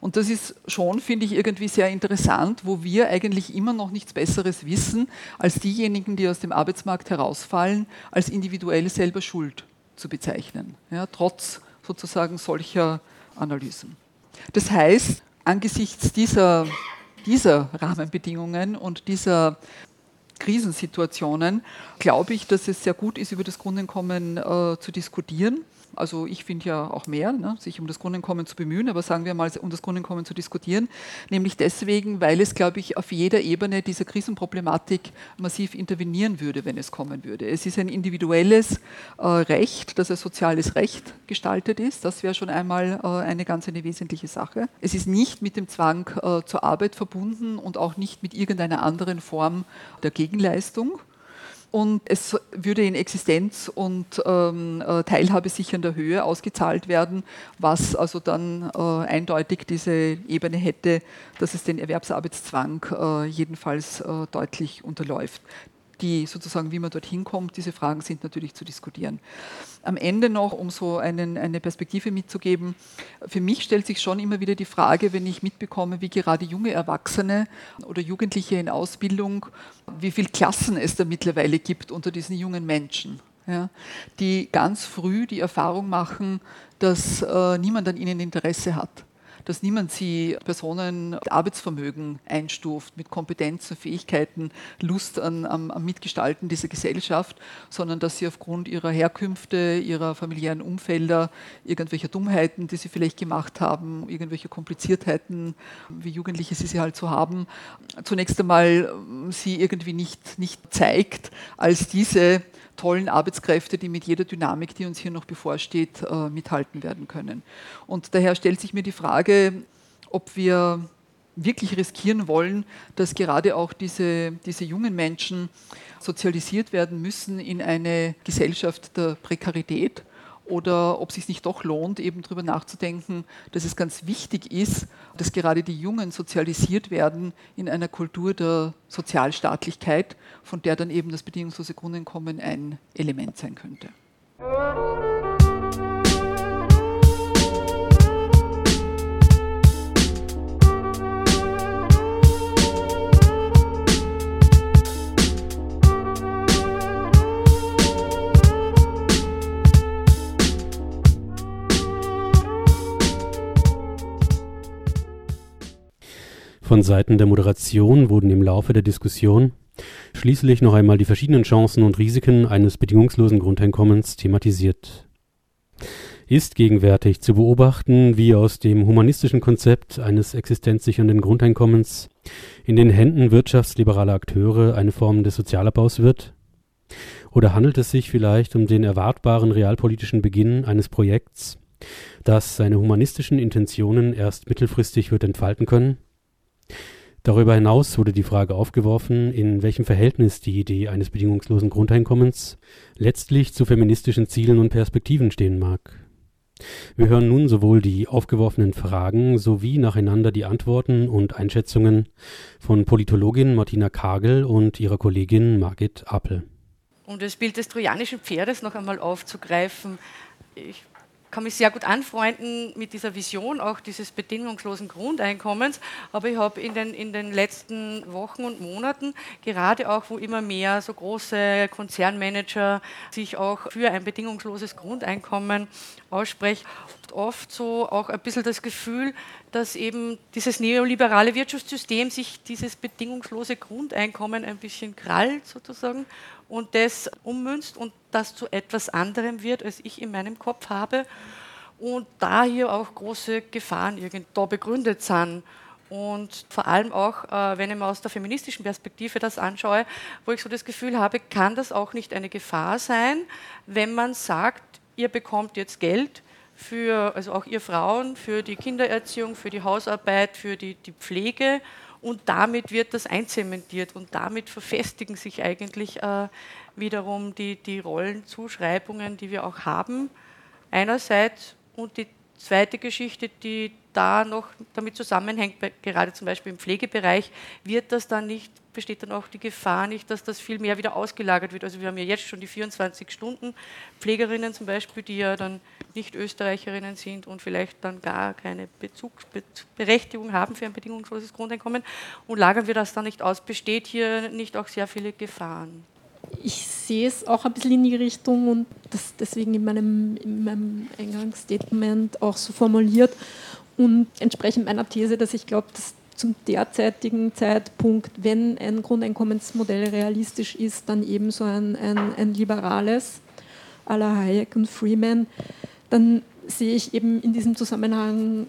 S4: Und das ist schon, finde ich, irgendwie sehr interessant, wo wir eigentlich immer noch nichts Besseres wissen, als diejenigen, die aus dem Arbeitsmarkt herausfallen, als individuell selber schuld zu bezeichnen, ja, trotz sozusagen solcher Analysen. Das heißt, angesichts dieser, dieser Rahmenbedingungen und dieser Krisensituationen glaube ich, dass es sehr gut ist, über das Grundeinkommen äh, zu diskutieren also ich finde ja auch mehr, ne, sich um das Grundeinkommen zu bemühen, aber sagen wir mal, um das Grundeinkommen zu diskutieren, nämlich deswegen, weil es, glaube ich, auf jeder Ebene dieser Krisenproblematik massiv intervenieren würde, wenn es kommen würde. Es ist ein individuelles äh, Recht, das als soziales Recht gestaltet ist. Das wäre schon einmal äh, eine ganz eine wesentliche Sache. Es ist nicht mit dem Zwang äh, zur Arbeit verbunden und auch nicht mit irgendeiner anderen Form der Gegenleistung und es würde in Existenz- und ähm, äh, teilhabesichernder Höhe ausgezahlt werden, was also dann äh, eindeutig diese Ebene hätte, dass es den Erwerbsarbeitszwang äh, jedenfalls äh, deutlich unterläuft die sozusagen, wie man dorthin kommt, diese Fragen sind natürlich zu diskutieren. Am Ende noch, um so einen, eine Perspektive mitzugeben, für mich stellt sich schon immer wieder die Frage, wenn ich mitbekomme, wie gerade junge Erwachsene oder Jugendliche in Ausbildung, wie viele Klassen es da mittlerweile gibt unter diesen jungen Menschen. Ja, die ganz früh die Erfahrung machen, dass äh, niemand an ihnen Interesse hat dass niemand sie Personen Arbeitsvermögen einstuft mit Kompetenzen, Fähigkeiten, Lust an, am, am Mitgestalten dieser Gesellschaft, sondern dass sie aufgrund ihrer Herkünfte, ihrer familiären Umfelder, irgendwelcher Dummheiten, die sie vielleicht gemacht haben, irgendwelche Kompliziertheiten, wie Jugendliche sie sie halt so haben, zunächst einmal sie irgendwie nicht, nicht zeigt als diese tollen Arbeitskräfte, die mit jeder Dynamik, die uns hier noch bevorsteht, äh, mithalten werden können. Und daher stellt sich mir die Frage, ob wir wirklich riskieren wollen, dass gerade auch diese, diese jungen Menschen sozialisiert werden müssen in eine Gesellschaft der Prekarität oder ob es sich nicht doch lohnt, eben darüber nachzudenken, dass es ganz wichtig ist, dass gerade die Jungen sozialisiert werden in einer Kultur der Sozialstaatlichkeit, von der dann eben das bedingungslose Grundeinkommen ein Element sein könnte.
S2: Von Seiten der Moderation wurden im Laufe der Diskussion schließlich noch einmal die verschiedenen Chancen und Risiken eines bedingungslosen Grundeinkommens thematisiert. Ist gegenwärtig zu beobachten, wie aus dem humanistischen Konzept eines existenzsichernden Grundeinkommens in den Händen wirtschaftsliberaler Akteure eine Form des Sozialabbaus wird? Oder handelt es sich vielleicht um den erwartbaren realpolitischen Beginn eines Projekts, das seine humanistischen Intentionen erst mittelfristig wird entfalten können? Darüber hinaus wurde die Frage aufgeworfen, in welchem Verhältnis die Idee eines bedingungslosen Grundeinkommens letztlich zu feministischen Zielen und Perspektiven stehen mag. Wir hören nun sowohl die aufgeworfenen Fragen sowie nacheinander die Antworten und Einschätzungen von Politologin Martina Kagel und ihrer Kollegin Margit Appel.
S5: Um das Bild des trojanischen Pferdes noch einmal aufzugreifen, ich kann mich sehr gut anfreunden mit dieser Vision auch dieses bedingungslosen Grundeinkommens. Aber ich habe in den, in den letzten Wochen und Monaten, gerade auch wo immer mehr so große Konzernmanager sich auch für ein bedingungsloses Grundeinkommen aussprechen, oft so auch ein bisschen das Gefühl, dass eben dieses neoliberale Wirtschaftssystem sich dieses bedingungslose Grundeinkommen ein bisschen krallt sozusagen und das ummünzt und das zu etwas anderem wird, als ich in meinem Kopf habe. Und da hier auch große Gefahren irgendwo begründet sind. Und vor allem auch, äh, wenn ich mir aus der feministischen Perspektive das anschaue, wo ich so das Gefühl habe, kann das auch nicht eine Gefahr sein, wenn man sagt, ihr bekommt jetzt Geld für, also auch ihr Frauen, für die Kindererziehung, für die Hausarbeit, für die, die Pflege. Und damit wird das einzementiert und damit verfestigen sich eigentlich äh, wiederum die, die Rollenzuschreibungen, die wir auch haben, einerseits. Und die zweite Geschichte, die da noch damit zusammenhängt, gerade zum Beispiel im Pflegebereich, wird das dann nicht, besteht dann auch die Gefahr nicht, dass das viel mehr wieder ausgelagert wird. Also wir haben ja jetzt schon die 24 Stunden Pflegerinnen zum Beispiel, die ja dann nicht Österreicherinnen sind und vielleicht dann gar keine Bezugsberechtigung haben für ein bedingungsloses Grundeinkommen. Und lagern wir das dann nicht aus, besteht hier nicht auch sehr viele Gefahren
S3: ich sehe es auch ein bisschen in die Richtung und das deswegen in meinem, in meinem Eingangsstatement auch so formuliert und entsprechend meiner These, dass ich glaube, dass zum derzeitigen Zeitpunkt, wenn ein Grundeinkommensmodell realistisch ist, dann eben so ein, ein, ein liberales à la Hayek und Freeman, dann sehe ich eben in diesem Zusammenhang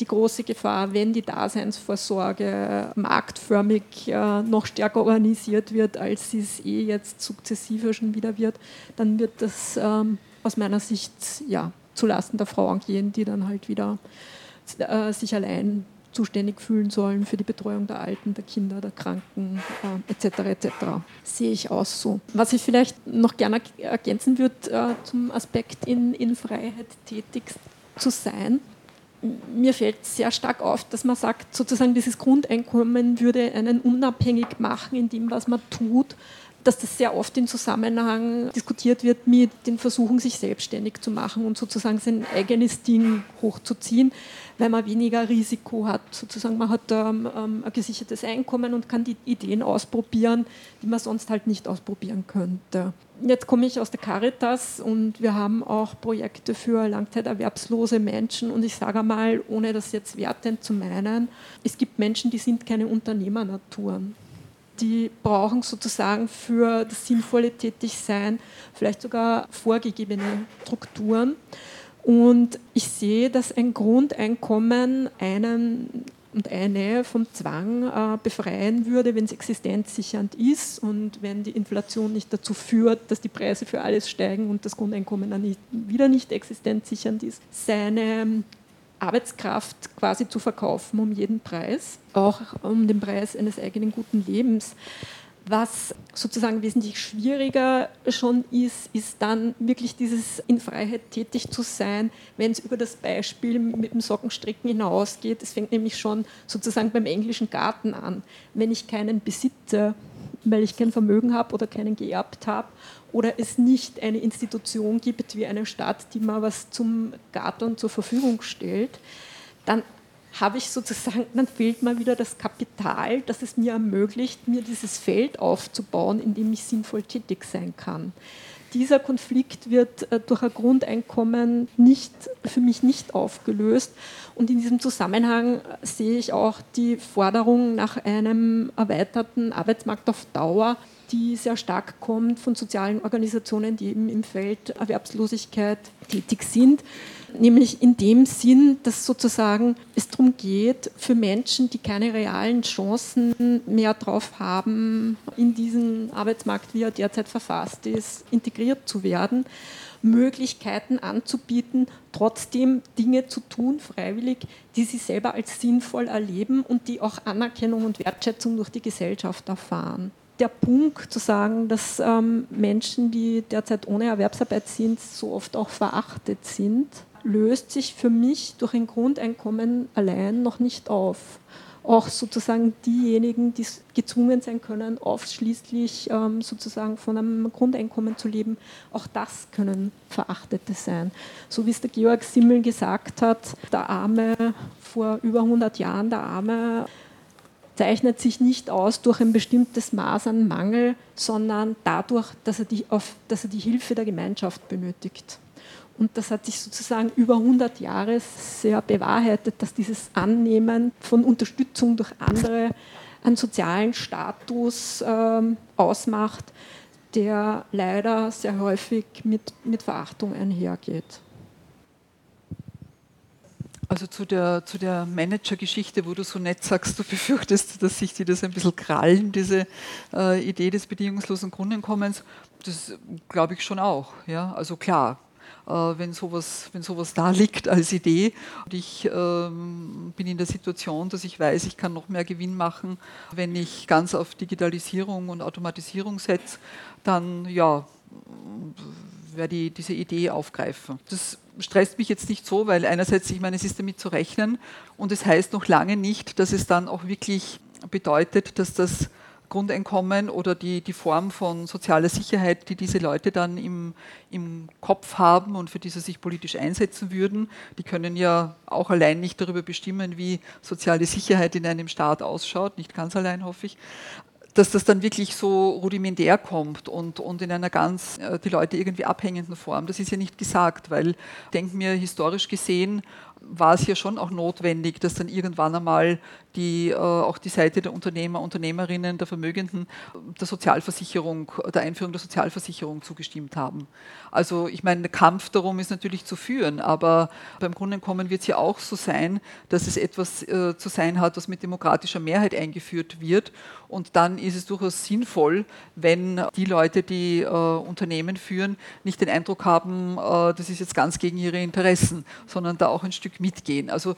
S3: die große Gefahr, wenn die Daseinsvorsorge marktförmig äh, noch stärker organisiert wird, als sie es eh jetzt sukzessive schon wieder wird, dann wird das ähm, aus meiner Sicht ja, zulasten der Frauen gehen, die dann halt wieder äh, sich allein zuständig fühlen sollen für die Betreuung der Alten, der Kinder, der Kranken äh, etc. etc. Sehe ich auch so. Was ich vielleicht noch gerne ergänzen würde äh, zum Aspekt in, in Freiheit tätig zu sein, mir fällt sehr stark auf, dass man sagt, sozusagen dieses Grundeinkommen würde einen unabhängig machen in dem, was man tut, dass das sehr oft in Zusammenhang diskutiert wird mit den Versuchen, sich selbstständig zu machen und sozusagen sein eigenes Ding hochzuziehen weil man weniger Risiko hat. Sozusagen man hat ähm, ähm, ein gesichertes Einkommen und kann die Ideen ausprobieren, die man sonst halt nicht ausprobieren könnte. Jetzt komme ich aus der Caritas und wir haben auch Projekte für langzeiterwerbslose Menschen und ich sage mal, ohne das jetzt wertend zu meinen, es gibt Menschen, die sind keine Unternehmernaturen die brauchen sozusagen für das sinnvolle Tätigsein vielleicht sogar vorgegebene Strukturen. Und ich sehe, dass ein Grundeinkommen einen und eine vom Zwang äh, befreien würde, wenn es existenzsichernd ist und wenn die Inflation nicht dazu führt, dass die Preise für alles steigen und das Grundeinkommen dann nicht, wieder nicht existenzsichernd ist, seine Arbeitskraft quasi zu verkaufen um jeden Preis, auch um den Preis eines eigenen guten Lebens. Was sozusagen wesentlich schwieriger schon ist, ist dann wirklich dieses in Freiheit tätig zu sein, wenn es über das Beispiel mit dem Sockenstricken hinausgeht. Es fängt nämlich schon sozusagen beim englischen Garten an. Wenn ich keinen besitze, weil ich kein Vermögen habe oder keinen geerbt habe oder es nicht eine Institution gibt wie eine Stadt, die mal was zum Garten zur Verfügung stellt, dann habe ich sozusagen, dann fehlt mir wieder das Kapital, das es mir ermöglicht, mir dieses Feld aufzubauen, in dem ich sinnvoll tätig sein kann. Dieser Konflikt wird äh, durch ein Grundeinkommen nicht, für mich nicht aufgelöst. Und in diesem Zusammenhang sehe ich auch die Forderung nach einem erweiterten Arbeitsmarkt auf Dauer, die sehr stark kommt von sozialen Organisationen, die eben im Feld Erwerbslosigkeit tätig sind nämlich in dem Sinn, dass sozusagen es darum geht, für Menschen, die keine realen Chancen mehr drauf haben, in diesen Arbeitsmarkt, wie er derzeit verfasst ist, integriert zu werden, Möglichkeiten anzubieten, trotzdem Dinge zu tun, freiwillig, die sie selber als sinnvoll erleben und die auch Anerkennung und Wertschätzung durch die Gesellschaft erfahren. Der Punkt zu sagen, dass ähm, Menschen, die derzeit ohne Erwerbsarbeit sind, so oft auch verachtet sind, löst sich für mich durch ein Grundeinkommen allein noch nicht auf. Auch sozusagen diejenigen, die gezwungen sein können, ausschließlich ähm, sozusagen von einem Grundeinkommen zu leben, auch das können Verachtete sein. So wie es der Georg Simmel gesagt hat, der Arme vor über 100 Jahren, der Arme zeichnet sich nicht aus durch ein bestimmtes Maß an Mangel, sondern dadurch, dass er die, auf, dass er die Hilfe der Gemeinschaft benötigt. Und das hat sich sozusagen über 100 Jahre sehr bewahrheitet, dass dieses Annehmen von Unterstützung durch andere einen sozialen Status ähm, ausmacht, der leider sehr häufig mit, mit Verachtung einhergeht.
S4: Also zu der, zu der Manager-Geschichte, wo du so nett sagst, du befürchtest, dass sich dir das ein bisschen krallen, diese äh, Idee des bedingungslosen Grundeinkommens, das glaube ich schon auch. Ja? Also klar, wenn, sowas, wenn sowas da liegt als Idee. Und ich ähm, bin in der Situation, dass ich weiß, ich kann noch mehr Gewinn machen, wenn ich ganz auf Digitalisierung und Automatisierung setze, dann ja, werde ich diese Idee aufgreifen. Das stresst mich jetzt nicht so, weil einerseits, ich meine, es ist damit zu rechnen und es heißt noch lange nicht, dass es dann auch wirklich bedeutet, dass das Grundeinkommen oder die, die Form von sozialer Sicherheit, die diese Leute dann im, im Kopf haben und für die sie sich politisch einsetzen würden, die können ja auch allein nicht darüber bestimmen, wie soziale Sicherheit in einem Staat ausschaut, nicht ganz allein hoffe ich dass das dann wirklich so rudimentär kommt und, und in einer ganz äh, die Leute irgendwie abhängenden Form. Das ist ja nicht gesagt, weil ich denke mir, historisch gesehen war es ja schon auch notwendig, dass dann irgendwann einmal die, äh, auch die Seite der Unternehmer, Unternehmerinnen, der Vermögenden der Sozialversicherung, der Einführung der Sozialversicherung zugestimmt haben. Also ich meine, der Kampf darum ist natürlich zu führen, aber beim Grundeinkommen wird es ja auch so sein, dass es etwas äh, zu sein hat, was mit demokratischer Mehrheit eingeführt wird. Und dann ist es durchaus sinnvoll, wenn die Leute, die äh, Unternehmen führen, nicht den Eindruck haben, äh, das ist jetzt ganz gegen ihre Interessen, sondern da auch ein Stück mitgehen. Also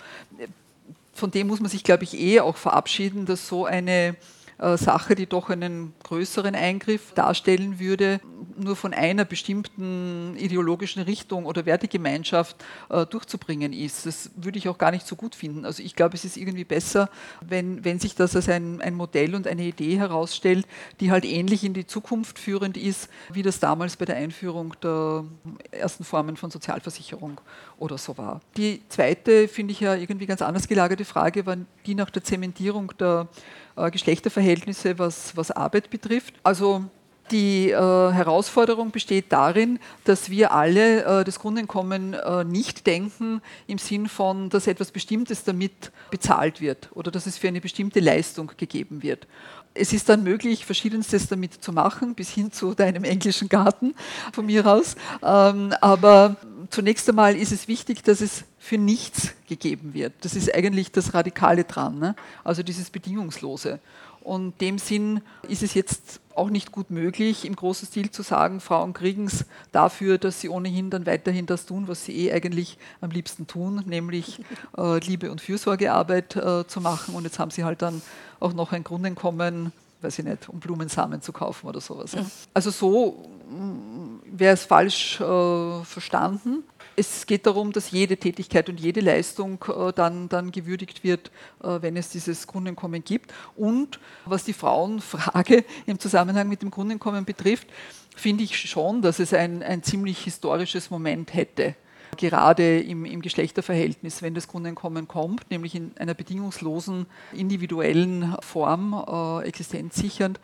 S4: von dem muss man sich, glaube ich, eh auch verabschieden, dass so eine Sache, die doch einen größeren Eingriff darstellen würde, nur von einer bestimmten ideologischen Richtung oder Wertegemeinschaft äh, durchzubringen ist. Das würde ich auch gar nicht so gut finden. Also ich glaube, es ist irgendwie besser, wenn, wenn sich das als ein, ein Modell und eine Idee herausstellt, die halt ähnlich in die Zukunft führend ist, wie das damals bei der Einführung der ersten Formen von Sozialversicherung oder so war. Die zweite, finde ich ja irgendwie ganz anders gelagerte Frage, war die nach der Zementierung der äh, Geschlechterverhältnisse, was, was Arbeit betrifft. Also die äh, Herausforderung besteht darin, dass wir alle äh, das Grundeinkommen äh, nicht denken im Sinn von, dass etwas Bestimmtes damit bezahlt wird oder dass es für eine bestimmte Leistung gegeben wird. Es ist dann möglich, verschiedenstes damit zu machen, bis hin zu deinem englischen Garten von mir aus. Ähm, aber zunächst einmal ist es wichtig, dass es für nichts gegeben wird. Das ist eigentlich das Radikale dran, ne? also dieses Bedingungslose. Und in dem Sinn ist es jetzt auch nicht gut möglich, im großen Stil zu sagen, Frauen kriegen es dafür, dass sie ohnehin dann weiterhin das tun, was sie eh eigentlich am liebsten tun, nämlich äh, Liebe- und Fürsorgearbeit äh, zu machen. Und jetzt haben sie halt dann auch noch ein Grundeinkommen, weiß ich nicht, um Blumensamen zu kaufen oder sowas. Ja. Also so mm, wäre es falsch äh, verstanden. Es geht darum, dass jede Tätigkeit und jede Leistung äh, dann, dann gewürdigt wird, äh, wenn es dieses Grundeinkommen gibt. Und was die Frauenfrage im Zusammenhang mit dem Grundeinkommen betrifft, finde ich schon, dass es ein, ein ziemlich historisches Moment hätte gerade im, im, Geschlechterverhältnis, wenn das Grundeinkommen kommt, nämlich in einer bedingungslosen, individuellen Form, äh, existenzsichernd,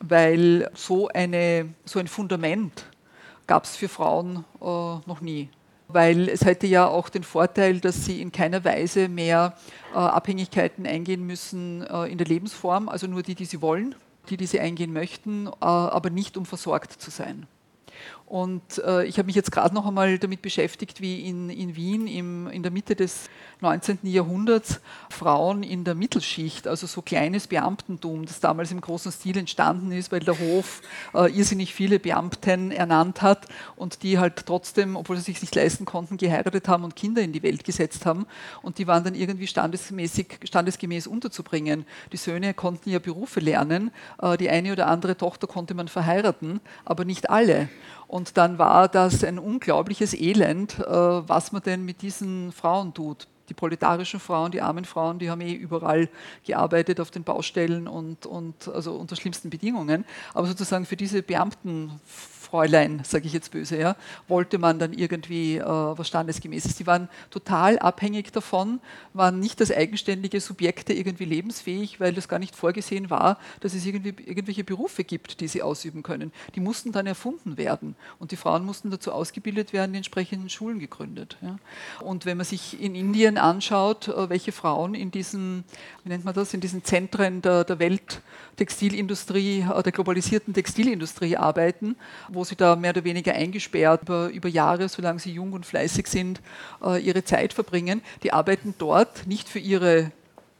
S4: weil so, eine, so ein Fundament gab es für Frauen äh, noch nie. Weil es hätte ja auch den Vorteil, dass sie in keiner Weise mehr äh, Abhängigkeiten eingehen müssen äh, in der Lebensform, also nur die, die sie wollen, die, die sie eingehen möchten, äh, aber nicht um versorgt zu sein. Und äh, ich habe mich jetzt gerade noch einmal damit beschäftigt, wie in, in Wien im, in der Mitte des 19. Jahrhunderts Frauen in der Mittelschicht, also so kleines Beamtentum, das damals im großen Stil entstanden ist, weil der Hof äh, irrsinnig viele Beamten ernannt hat und die halt trotzdem, obwohl sie sich nicht leisten konnten, geheiratet haben und Kinder in die Welt gesetzt haben. Und die waren dann irgendwie standesmäßig, standesgemäß unterzubringen. Die Söhne konnten ja Berufe lernen, äh, die eine oder andere Tochter konnte man verheiraten, aber nicht alle. Und dann war das ein unglaubliches Elend, äh, was man denn mit diesen Frauen tut. Die proletarischen Frauen, die armen Frauen, die haben eh überall gearbeitet auf den Baustellen und, und also unter schlimmsten Bedingungen. Aber sozusagen für diese Beamten Fräulein, sage ich jetzt böse, ja, wollte man dann irgendwie äh, was Standesgemäßes. Die waren total abhängig davon, waren nicht als eigenständige Subjekte irgendwie lebensfähig, weil das gar nicht vorgesehen war, dass es irgendwie irgendwelche Berufe gibt, die sie ausüben können. Die mussten dann erfunden werden und die Frauen mussten dazu ausgebildet werden, die entsprechenden Schulen gegründet. Ja. Und wenn man sich in Indien anschaut, äh, welche Frauen in diesen, wie nennt man das, in diesen Zentren der, der Welttextilindustrie, äh, der globalisierten Textilindustrie arbeiten, wo sie da mehr oder weniger eingesperrt über, über Jahre, solange sie jung und fleißig sind, äh, ihre Zeit verbringen. Die arbeiten dort nicht für ihre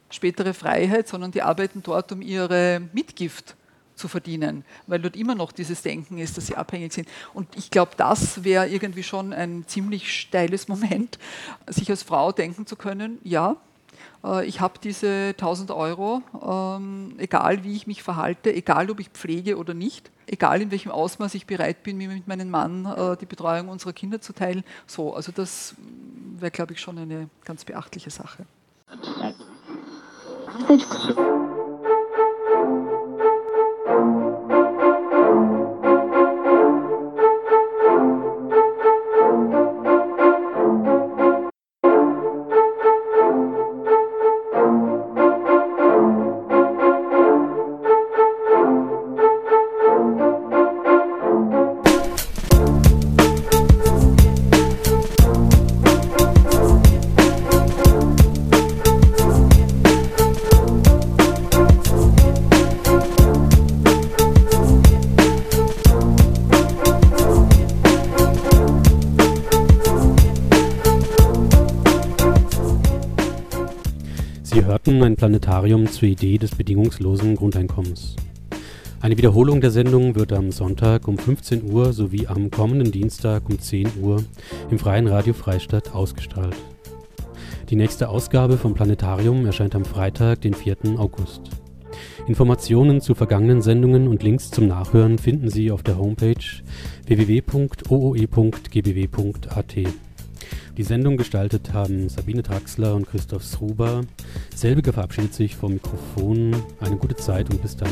S4: spätere Freiheit, sondern die arbeiten dort, um ihre Mitgift zu verdienen, weil dort immer noch dieses Denken ist, dass sie abhängig sind. Und ich glaube, das wäre irgendwie schon ein ziemlich steiles Moment, sich als Frau denken zu können, ja, ich habe diese 1000 Euro, ähm, egal wie ich mich verhalte, egal ob ich pflege oder nicht, egal in welchem Ausmaß ich bereit bin, mir mit meinem Mann äh, die Betreuung unserer Kinder zu teilen. So, also das wäre, glaube ich, schon eine ganz beachtliche Sache.
S2: Ein Planetarium zur Idee des bedingungslosen Grundeinkommens. Eine Wiederholung der Sendung wird am Sonntag um 15 Uhr sowie am kommenden Dienstag um 10 Uhr im Freien Radio Freistadt ausgestrahlt. Die nächste Ausgabe vom Planetarium erscheint am Freitag, den 4. August. Informationen zu vergangenen Sendungen und Links zum Nachhören finden Sie auf der Homepage www.ooe.gbw.at. Die Sendung gestaltet haben Sabine Traxler und Christoph Sruber. Selbige verabschiedet sich vom Mikrofon. Eine gute Zeit und bis dann.